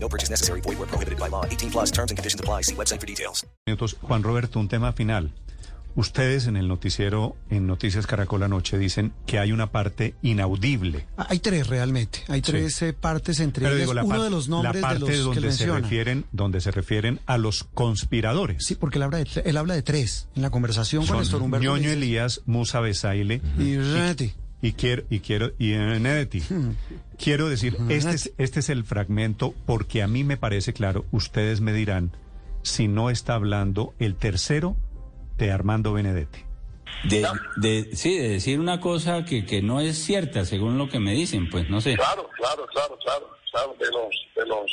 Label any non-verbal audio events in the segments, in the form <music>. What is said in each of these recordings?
No purchase necessary. Void where prohibited by law. 18 plus terms and conditions apply. See website for details. Minutos. Juan Roberto, un tema final. Ustedes en el noticiero, en Noticias Caracol Anoche, dicen que hay una parte inaudible. Ah, Hay tres realmente, hay tres eh, partes entre Pero ellas. digo, la, Uno de los la nombres de parte los que donde se menciona. refieren, donde se refieren a los conspiradores. Sí, porque él habla, de, él habla de tres en la conversación con Néstor Son Humberto. Ñoño Elías, Musa Besaile y Renetti. Y quiero y quiero y Benedetti. <laughs> Quiero decir, este es, este es el fragmento porque a mí me parece claro, ustedes me dirán si no está hablando el tercero de Armando Benedetti. De, de- sí, de decir una cosa que, que no es cierta, según lo que me dicen, pues no sé. Claro, claro, claro, claro, claro, de los, de los,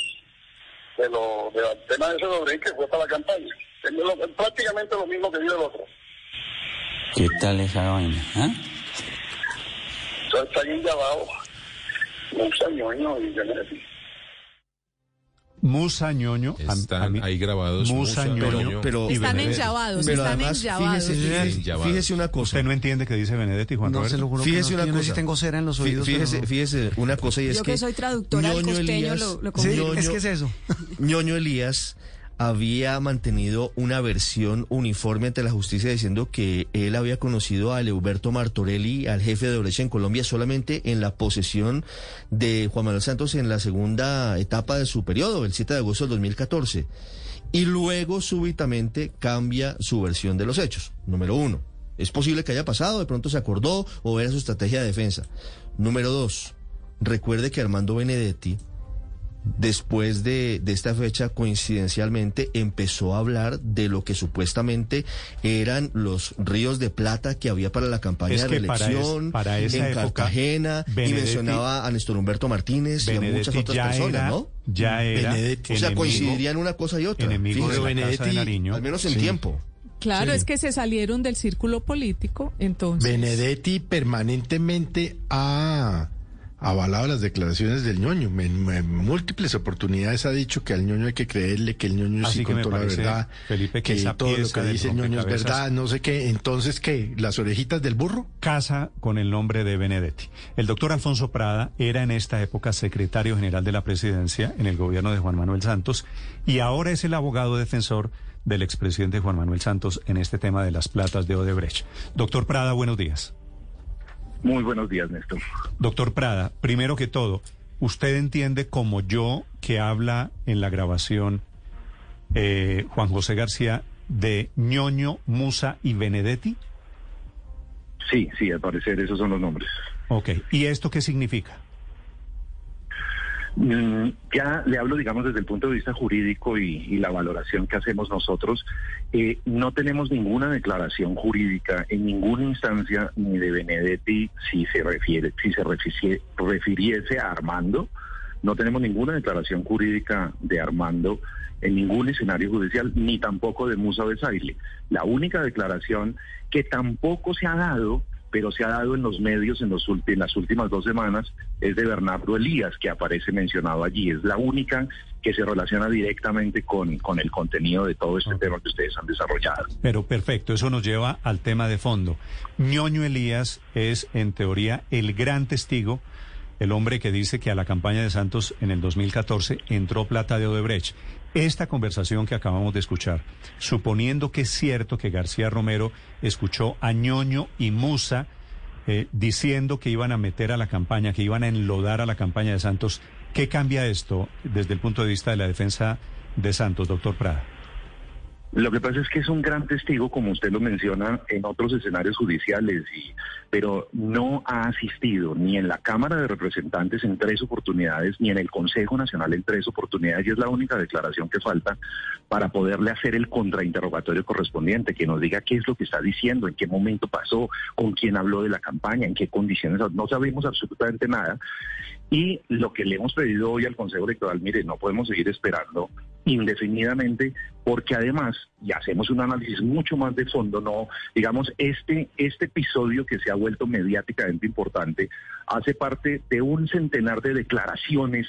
de los, de la tema de ese Dobrín que fue para la campaña. Es prácticamente lo mismo que dice el otro. ¿Qué tal esa vaina? ah? Está ahí abajo, Musa Ñoño y Benedetti. Musa Ñoño, Están a mí- ahí grabados Musa, Musa, Ñoño, pero- y Están enllabados, Pero están además, fíjese, fíjese una cosa. ¿Usted no entiende que dice Benedetti, Juan No, Roberto? se lo juro Fíjese que no, una yo no sé si cosa. tengo cera en los oídos. Fíjese, no. fíjese una cosa y es Yo que que soy traductora al costeño Elías- lo, lo Sí, comprendo. es que es eso. Ñoño Elías había mantenido una versión uniforme ante la justicia diciendo que él había conocido a Leuberto Martorelli, al jefe de Odebrecht en Colombia, solamente en la posesión de Juan Manuel Santos en la segunda etapa de su periodo, el 7 de agosto del 2014. Y luego súbitamente cambia su versión de los hechos. Número uno. Es posible que haya pasado, de pronto se acordó o era su estrategia de defensa. Número dos. Recuerde que Armando Benedetti después de, de esta fecha, coincidencialmente, empezó a hablar de lo que supuestamente eran los ríos de plata que había para la campaña Es de que para reelección es- para esa en época, Cartagena y Benedetti- mencionaba a Néstor Humberto Martínez y a muchas Benedetti otras personas, era, ¿no? ya era Benedetti. O sea, enemigo- coincidirían una cosa y otra. enemigo de Casa de Nariño. Al menos en Sí. tiempo. Claro, Sí. es que se salieron del círculo político, entonces. Benedetti permanentemente ha avalado las declaraciones del ñoño. En, en múltiples oportunidades ha dicho que al ñoño hay que creerle, que el ñoño Así sí contó la verdad, Felipe, que que todo lo que dice el ñoño es verdad, no sé qué. Entonces, ¿qué? ¿Las orejitas del burro? casa con el nombre de Benedetti. El doctor Alfonso Prada era en esta época secretario general de la presidencia en el gobierno de Juan Manuel Santos y ahora es el abogado defensor del expresidente Juan Manuel Santos en este tema de las platas de Odebrecht. Doctor Prada, buenos días. Muy buenos días, Néstor. Doctor Prada, primero que todo, ¿usted entiende como yo que habla en la grabación eh, Juan José García de ñoño, Musa y Benedetti? Sí, sí, al parecer esos son los nombres. Ok, ¿y esto qué significa? Mm, Ya le hablo, digamos, desde el punto de vista jurídico y, la valoración que hacemos nosotros. Eh, no tenemos ninguna declaración jurídica en ninguna instancia ni de Benedetti si se refiere, si se refiriese a Armando. No tenemos ninguna declaración jurídica de Armando en ningún escenario judicial, ni tampoco de Musa Besaile. La única declaración que tampoco se ha dado pero se ha dado en los medios en, los, en las últimas dos semanas, es de Bernardo Elías, que aparece mencionado allí. Es la única que se relaciona directamente con, con el contenido de todo este tema que ustedes han desarrollado. Pero perfecto, eso nos lleva al tema de fondo. Ñoño Elías es, en teoría, el gran testigo, el hombre que dice que a la campaña de Santos en el 2014 entró plata de Odebrecht. Esta conversación que acabamos de escuchar, suponiendo que es cierto que García Romero escuchó a Ñoño y Musa eh, diciendo que iban a meter a la campaña, que iban a enlodar a la campaña de Santos, ¿qué cambia esto desde el punto de vista de la defensa de Santos, doctor Prada? Lo que pasa es que es un gran testigo, como usted lo menciona, en otros escenarios judiciales, pero no ha asistido ni en la Cámara de Representantes en tres oportunidades, ni en el Consejo Nacional en tres oportunidades, y es la única declaración que falta para poderle hacer el contrainterrogatorio correspondiente, que nos diga qué es lo que está diciendo, en qué momento pasó, con quién habló de la campaña, en qué condiciones, no sabemos absolutamente nada. Y lo que le hemos pedido hoy al Consejo Electoral, mire, no podemos seguir esperando indefinidamente, porque además, y hacemos un análisis mucho más de fondo, no, digamos, este, este episodio que se ha vuelto mediáticamente importante, hace parte de un centenar de declaraciones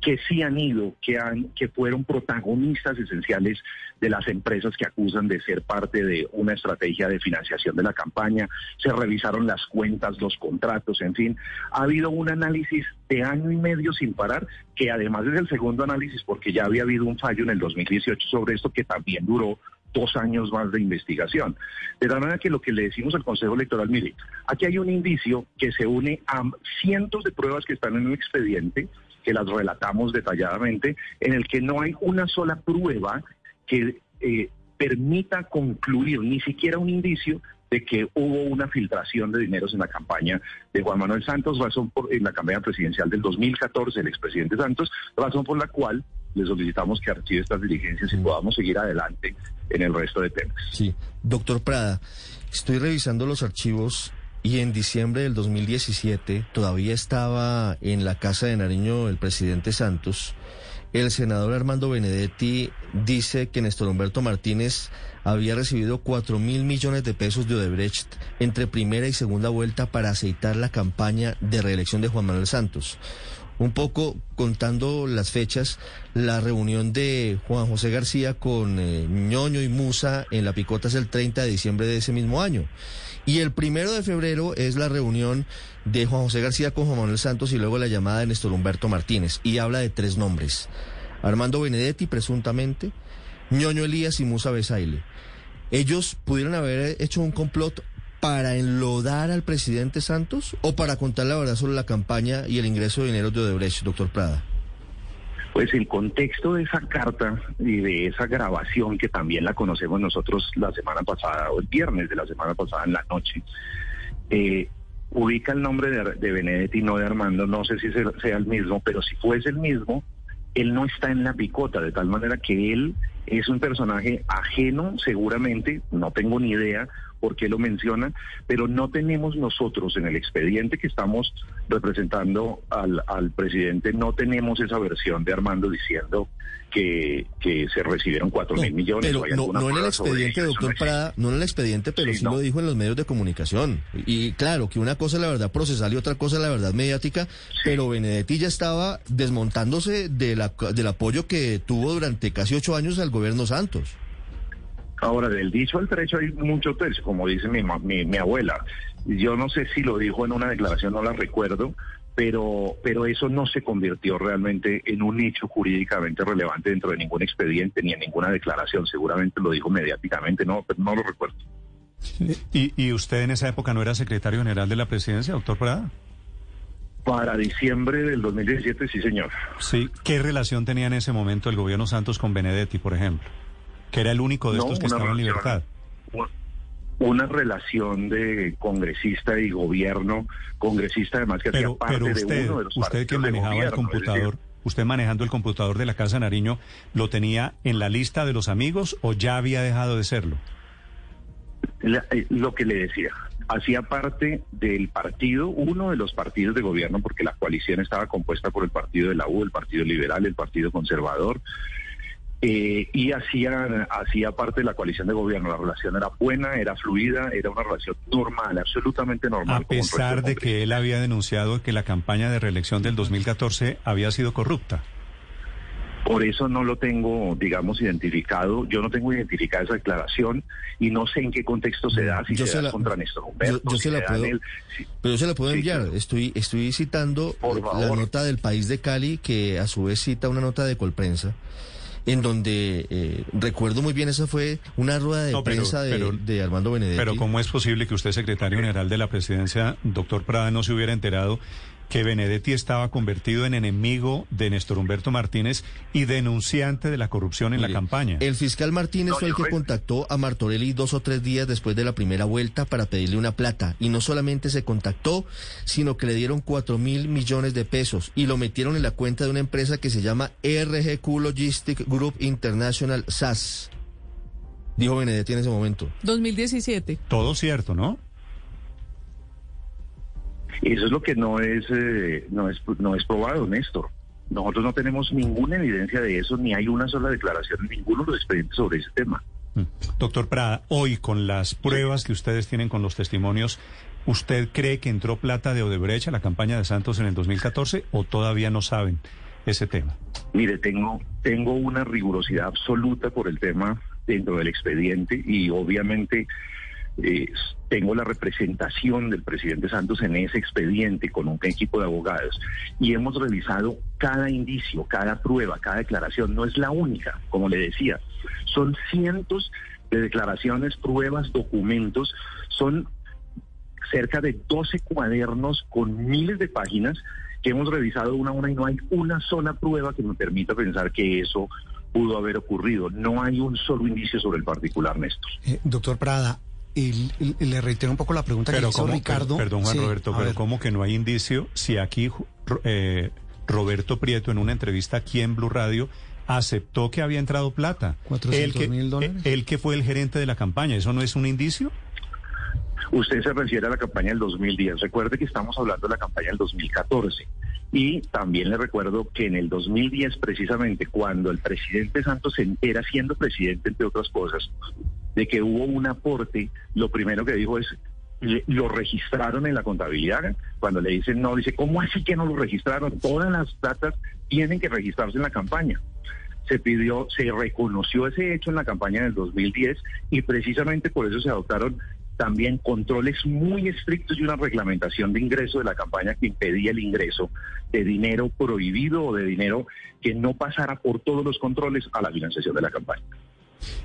que sí han ido, que han, que fueron protagonistas esenciales de las empresas que acusan de ser parte de una estrategia de financiación de la campaña. Se revisaron las cuentas, los contratos, en fin. Ha habido un análisis de año y medio sin parar, que además es el segundo análisis, porque ya había habido un fallo en el 2018 sobre esto que también duró dos años más de investigación. De tal manera que lo que le decimos al Consejo Electoral, mire, aquí hay un indicio que se une a cientos de pruebas que están en un expediente, que las relatamos detalladamente, en el que no hay una sola prueba que eh, permita concluir ni siquiera un indicio de que hubo una filtración de dineros en la campaña de Juan Manuel Santos, razón por en la campaña presidencial del 2014 el expresidente Santos, razón por la cual le solicitamos que archive estas diligencias y podamos seguir adelante en el resto de temas. Sí, doctor Prada, estoy revisando los archivos y en diciembre del 2017 todavía estaba en la casa de Nariño el presidente Santos. El senador Armando Benedetti dice que Néstor Humberto Martínez había recibido 4 mil millones de pesos de Odebrecht entre primera y segunda vuelta para aceitar la campaña de reelección de Juan Manuel Santos. Un poco contando las fechas, la reunión de Juan José García con eh, Ñoño y Musa en la Picota es el 30 de diciembre de ese mismo año. Y el primero de febrero es la reunión de Juan José García con Juan Manuel Santos y luego la llamada de Néstor Humberto Martínez. Y habla de tres nombres. Armando Benedetti, presuntamente, Ñoño Elías y Musa Besaile. ¿Ellos pudieron haber hecho un complot para enlodar al presidente Santos o para contar la verdad sobre la campaña y el ingreso de dinero de Odebrecht, doctor Prada? Pues el contexto de esa carta y de esa grabación que también la conocemos nosotros la semana pasada o el viernes de la semana pasada en la noche, eh, ubica el nombre de, de Benedetti, no de Armando, no sé si sea el mismo, pero si fuese el mismo, él no está en la picota, de tal manera que él es un personaje ajeno, seguramente, no tengo ni idea por qué lo menciona, pero no tenemos nosotros en el expediente que estamos representando al, al presidente, no tenemos esa versión de Armando diciendo que, que se recibieron cuatro mil millones. Pero no, no en el expediente, doctor no. Prada, no en el expediente, pero sí, Sí, no. lo dijo en los medios de comunicación. Y claro, que una cosa es la verdad procesal y otra cosa es la verdad mediática, pero Benedetti ya estaba desmontándose de la, del apoyo que tuvo durante casi ocho años al gobierno Santos. Ahora, del dicho al trecho hay mucho trecho, como dice mi, ma- mi, mi abuela. Yo no sé si lo dijo en una declaración, no la recuerdo, pero, pero eso no se convirtió realmente en un hecho jurídicamente relevante dentro de ningún expediente ni en ninguna declaración. Seguramente lo dijo mediáticamente, no, pero no lo recuerdo. ¿Y, y usted en esa época no era secretario general de la presidencia, doctor Prada? Para diciembre del 2017, sí, señor. Sí. ¿Qué relación tenía en ese momento el gobierno Santos con Benedetti, por ejemplo? Que era el único de No, estos que estaba en libertad. Una relación de congresista y gobierno, congresista además que Pero, hacía parte pero de usted, uno de los usted que manejaba el gobierno, computador, usted manejando el computador de la Casa Nariño, ¿lo tenía en la lista de los amigos o ya había dejado de serlo? La- eh, lo que le decía, hacía parte del partido, uno de los partidos de gobierno, porque la coalición estaba compuesta por el partido de la U, el Partido Liberal, el Partido Conservador, eh, y hacía, hacía parte de la coalición de gobierno. La relación era buena, era fluida, era una relación normal, absolutamente normal. A pesar de de que él había denunciado que la campaña de reelección del 2014 había sido corrupta. Por eso no lo tengo, digamos, identificado. Yo no tengo identificada esa declaración y no sé en qué contexto se da, si Yo se, se da la- contra Néstor Humberto, yo- yo si se la da en puedo- él, si- Pero yo se la puedo Sí, enviar. Estoy, estoy citando Por la nota del País de Cali, que a su vez cita una nota de Colprensa, en donde eh, recuerdo muy bien, esa fue una rueda de No, pero- prensa de, pero- de Armando Benedetti. Pero ¿cómo es posible que usted, secretario general de la presidencia, doctor Prada, no se hubiera enterado que Benedetti estaba convertido en enemigo de Néstor Humberto Martínez y denunciante de la corrupción en la campaña? El fiscal Martínez No, fue el que contactó a Martorelli dos o tres días después de la primera vuelta para pedirle una plata. Y no solamente se contactó, sino que le dieron cuatro mil millones de pesos y lo metieron en la cuenta de una empresa que se llama RGQ Logistic Group International SAS. Dijo Benedetti en ese momento. 2017. Todo cierto, ¿no? Eso es lo que no es, eh, no es, no es probado, Néstor. Nosotros no tenemos ninguna evidencia de eso, ni hay una sola declaración en ninguno de los expedientes sobre ese tema. Mm. Doctor Prada, hoy con las pruebas que ustedes tienen con los testimonios, ¿usted cree que entró plata de Odebrecht a la campaña de Santos en el 2014 o todavía no saben ese tema? Mire, tengo, tengo una rigurosidad absoluta por el tema dentro del expediente y obviamente eh, tengo la representación del presidente Santos en ese expediente con un equipo de abogados y hemos revisado cada indicio, cada prueba, cada declaración. No es la única, como le decía, son cientos de declaraciones, pruebas, documentos, son cerca de 12 cuadernos con miles de páginas que hemos revisado una a una y no hay una sola prueba que nos permita pensar que eso pudo haber ocurrido. No hay un solo indicio sobre el particular, Néstor. Eh, doctor Prada, y, le reitero un poco la pregunta que hizo Ricardo. Perdón, Juan Roberto, pero ¿cómo que no hay indicio si aquí eh, Roberto Prieto en una entrevista aquí en Blue Radio aceptó que había entrado plata? 400 mil dólares. Él que fue el gerente de la campaña, ¿eso no es un indicio? Usted se refiere a la campaña del 2010. Recuerde que estamos hablando de la campaña del 2014. Y también le recuerdo que en el 2010, precisamente, cuando el presidente Santos era siendo presidente, entre otras cosas, de que hubo un aporte, lo primero que dijo es, lo registraron en la contabilidad. Cuando le dicen no, dice, ¿cómo así que no lo registraron? Todas las datas tienen que registrarse en la campaña. Se pidió, se reconoció ese hecho en la campaña del 2010 y precisamente por eso se adoptaron también controles muy estrictos y una reglamentación de ingreso de la campaña que impedía el ingreso de dinero prohibido o de dinero que no pasara por todos los controles a la financiación de la campaña.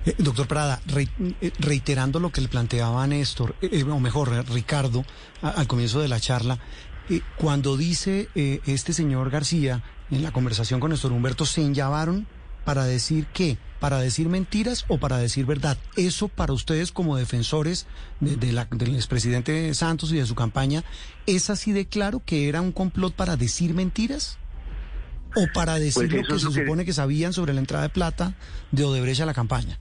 Eh, doctor Prada, eh, reiterando lo que le planteaba Néstor, eh, o mejor, Ricardo, al comienzo de la charla, cuando dice este señor García en la conversación con Néstor Humberto, se enllavaron para decir qué, para decir mentiras o para decir verdad. Eso para ustedes como defensores de, la, del expresidente Santos y de su campaña, ¿es así de claro que era un complot para decir mentiras? ¿O para decir pues lo que se supone que sabían sobre la entrada de plata de Odebrecht a la campaña?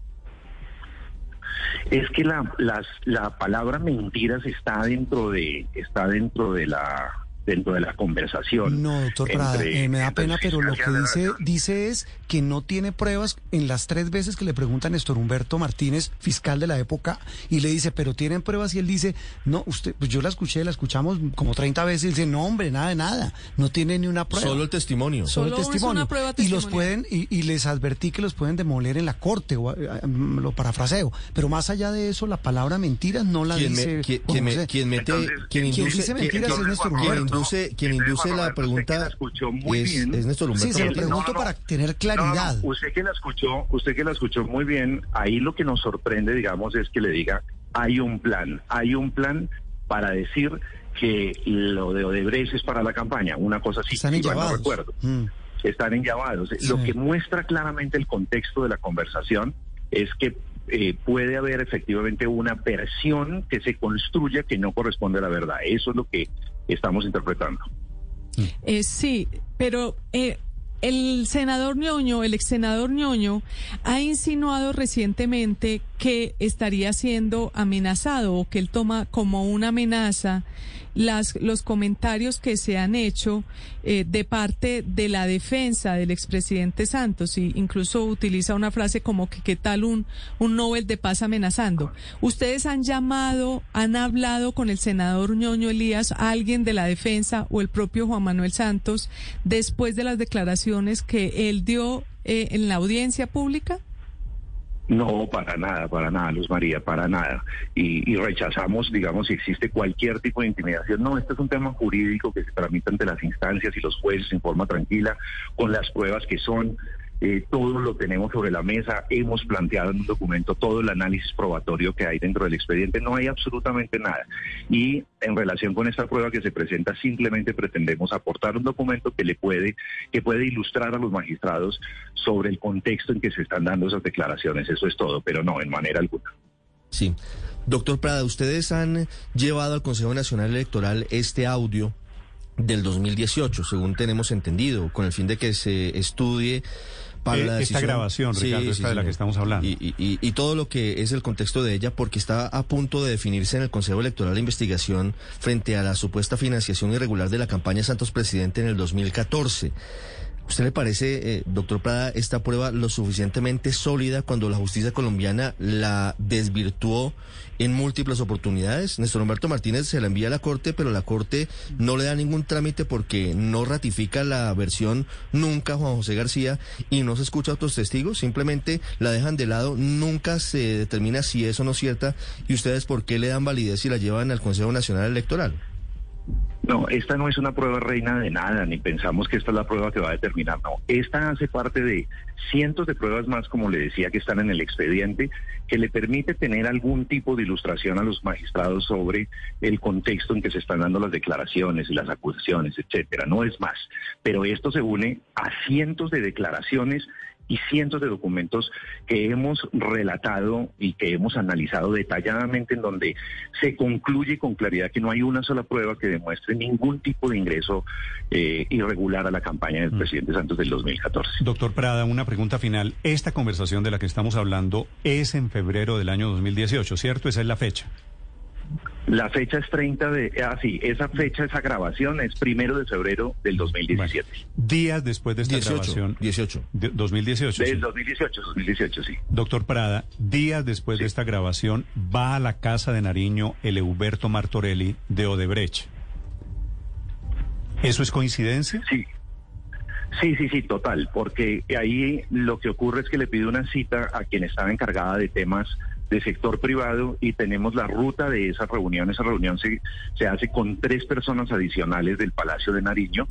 Es que la, las, la palabra mentiras está dentro de, está dentro de la dentro de la conversación. No, doctor Prada, eh, me da pena, pero lo que dice, dice es que no tiene pruebas en las tres veces que le pregunta a Néstor Humberto Martínez, fiscal de la época, y le dice, pero tienen pruebas, y él dice, no, usted, pues yo la escuché, la escuchamos como 30 veces, y dice, no, hombre, nada de nada, no tiene ni una prueba. Solo el testimonio. Solo, el testimonio. y los pueden, y, les advertí que los pueden demoler en la corte, o, eh, eh, lo parafraseo, pero más allá de eso, la palabra mentiras no la dice. quien, mete, quien, dice mentiras es Néstor Humberto quien induce la pregunta es, Néstor Humberto. Sí, se lo pregunto para tener claridad. usted que la escuchó, usted que la escuchó muy bien, ahí lo que nos sorprende, digamos, es que le diga, hay un plan, hay un plan para decir que lo de Odebrecht es para la campaña, una cosa así, Están no recuerdo. Mm. Están enllavados. Lo que muestra claramente el contexto de la conversación es que eh, puede haber efectivamente una versión que se construya que no corresponde a la verdad. Eso es lo que estamos interpretando. Eh, sí, pero eh, el senador ñoño, el ex senador ñoño, ha insinuado recientemente que estaría siendo amenazado o que él toma como una amenaza las, los comentarios que se han hecho eh, de parte de la defensa del expresidente Santos y incluso utiliza una frase como que qué tal un, un Nobel de paz amenazando. ¿Ustedes han llamado, han hablado con el senador ñoño Elías, alguien de la defensa o el propio Juan Manuel Santos después de las declaraciones que él dio eh, en la audiencia pública? No, para nada, para nada, Luz María, para nada. Y, rechazamos, digamos, si existe cualquier tipo de intimidación. No, este es un tema jurídico que se tramita ante las instancias y los jueces en forma tranquila, con las pruebas que son. Eh, todo lo tenemos sobre la mesa, hemos planteado en un documento todo el análisis probatorio que hay dentro del expediente, no hay absolutamente nada. Y en relación con esta prueba que se presenta, simplemente pretendemos aportar un documento que le puede, que puede ilustrar a los magistrados sobre el contexto en que se están dando esas declaraciones. Eso es todo, pero no, en manera alguna. Sí. Doctor Prada, ustedes han llevado al Consejo Nacional Electoral este audio del 2018, según tenemos entendido, con el fin de que se estudie eh, esta grabación, Ricardo, esta de la que estamos hablando. Y, todo lo que es el contexto de ella, porque está a punto de definirse en el Consejo Electoral de investigación frente a la supuesta financiación irregular de la campaña Santos Presidente en el 2014. ¿Usted le parece, eh, doctor Prada, esta prueba lo suficientemente sólida cuando la justicia colombiana la desvirtuó en múltiples oportunidades? Néstor Humberto Martínez se la envía a la Corte, pero la Corte no le da ningún trámite porque no ratifica la versión nunca Juan José García y no se escucha a otros testigos, simplemente la dejan de lado, nunca se determina si es o no cierta y ustedes por qué le dan validez y la llevan al Consejo Nacional Electoral. No, esta no es una prueba reina de nada, ni pensamos que esta es la prueba que va a determinar, no. Esta hace parte de cientos de pruebas más, como le decía, que están en el expediente, que le permite tener algún tipo de ilustración a los magistrados sobre el contexto en que se están dando las declaraciones y las acusaciones, etcétera. No es más. Pero esto se une a cientos de declaraciones y cientos de documentos que hemos relatado y que hemos analizado detalladamente en donde se concluye con claridad que no hay una sola prueba que demuestre ningún tipo de ingreso eh, irregular a la campaña del mm. presidente Santos del 2014. Doctor Prada, una pregunta final. Esta conversación de la que estamos hablando es en febrero del año 2018, ¿cierto? Esa es la fecha. La fecha es 30 de... Ah, sí, esa fecha, esa grabación es primero de febrero del 2017. días después de esta 18, grabación... 18. 2018. Del 2018, 2018, sí. Doctor Prada, días después de esta grabación va a la casa de Nariño el Euberto Martorelli de Odebrecht. ¿Eso es coincidencia? Sí. Sí, sí, sí, total, porque ahí lo que ocurre es que le pide una cita a quien estaba encargada de temas de sector privado y tenemos la ruta de esa reunión. Esa reunión se, se hace con tres personas adicionales del Palacio de Nariño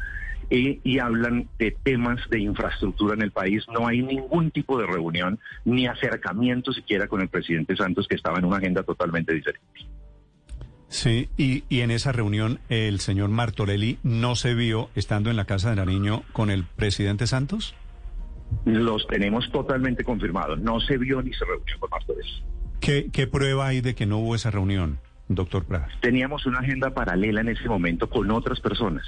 y, y, hablan de temas de infraestructura en el país. No hay ningún tipo de reunión ni acercamiento siquiera con el presidente Santos, que estaba en una agenda totalmente diferente. Sí, y, y en esa reunión el señor Martorelli no se vio estando en la casa de Nariño con el presidente Santos. Los tenemos totalmente confirmados. No se vio ni se reunió con Martorelli. ¿Qué, ¿Qué prueba hay de que no hubo esa reunión, doctor Prada? Teníamos una agenda paralela en ese momento con otras personas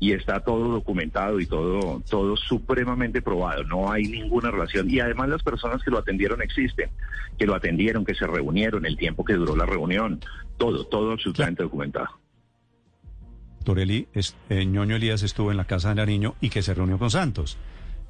y está todo documentado y todo, todo supremamente probado. No hay ninguna relación. Y además las personas que lo atendieron existen, que lo atendieron, que se reunieron, el tiempo que duró la reunión, todo, todo absolutamente documentado. Torelli, eh, ñoño Elías estuvo en la casa de Nariño y que se reunió con Santos.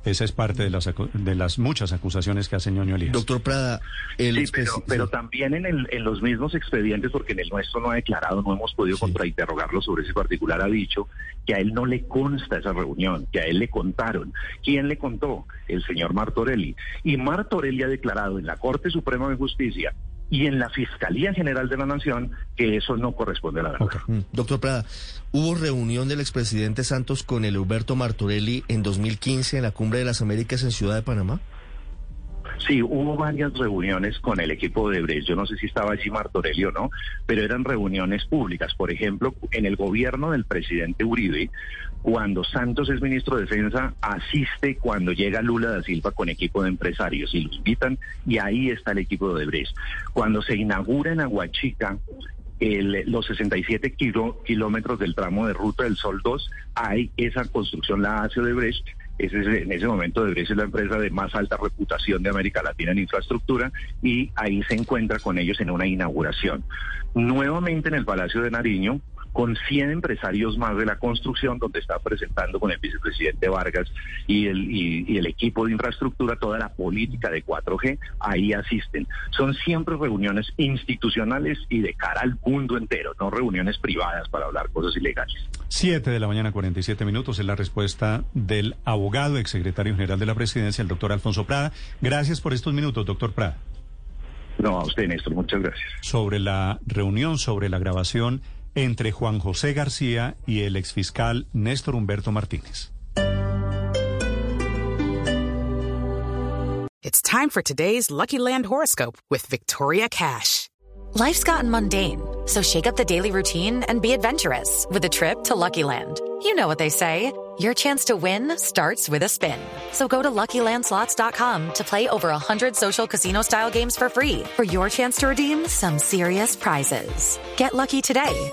Esa es parte de las, de las muchas acusaciones que hace ñoño Elías. Doctor Prada, el sí, pero, también en, el, en los mismos expedientes, porque en el nuestro no ha declarado, no hemos podido contrainterrogarlo sobre ese particular, ha dicho que a él no le consta esa reunión, que a él le contaron. ¿Quién le contó? El señor Martorelli. Y Martorelli ha declarado en la Corte Suprema de Justicia y en la Fiscalía General de la Nación que eso no corresponde a la verdad. Mm. Doctor Prada, ¿hubo reunión del expresidente Santos con el Huberto Martorelli en 2015 en la Cumbre de las Américas en Ciudad de Panamá? Sí, hubo varias reuniones con el equipo de Brecht. Yo no sé si estaba allí Martorelli o no, pero eran reuniones públicas. Por ejemplo, en el gobierno del presidente Uribe, cuando Santos es ministro de Defensa, asiste cuando llega Lula da Silva con equipo de empresarios y lo invitan y ahí está el equipo de Brecht. Cuando se inaugura en Aguachica los 67 kilómetros del tramo de Ruta del Sol 2, hay esa construcción la hace Odebrecht en ese momento Odebrecht es la empresa de más alta reputación de América Latina en infraestructura y ahí se encuentra con ellos en una inauguración. Nuevamente en el Palacio de Nariño, con 100 empresarios más de la construcción, donde está presentando con el vicepresidente Vargas y el, el equipo de infraestructura toda la política de 4G, ahí asisten. Son siempre reuniones institucionales y de cara al mundo entero, no reuniones privadas para hablar cosas ilegales. Siete de la mañana, 47 minutos, es la respuesta del abogado, exsecretario general de la presidencia, el doctor Alfonso Prada. Gracias por estos minutos, doctor Prada. No, a usted, Néstor, muchas gracias. Sobre la reunión, sobre la grabación entre Juan José García y el exfiscal Néstor Humberto Martínez. It's time for today's Lucky Land horoscope with Victoria Cash. Life's gotten mundane, so shake up the daily routine and be adventurous with a trip to Lucky Land. You know what they say. Your chance to win starts with a spin. So go to LuckyLandSlots.com to play over 100 social casino-style games for free for your chance to redeem some serious prizes. Get lucky today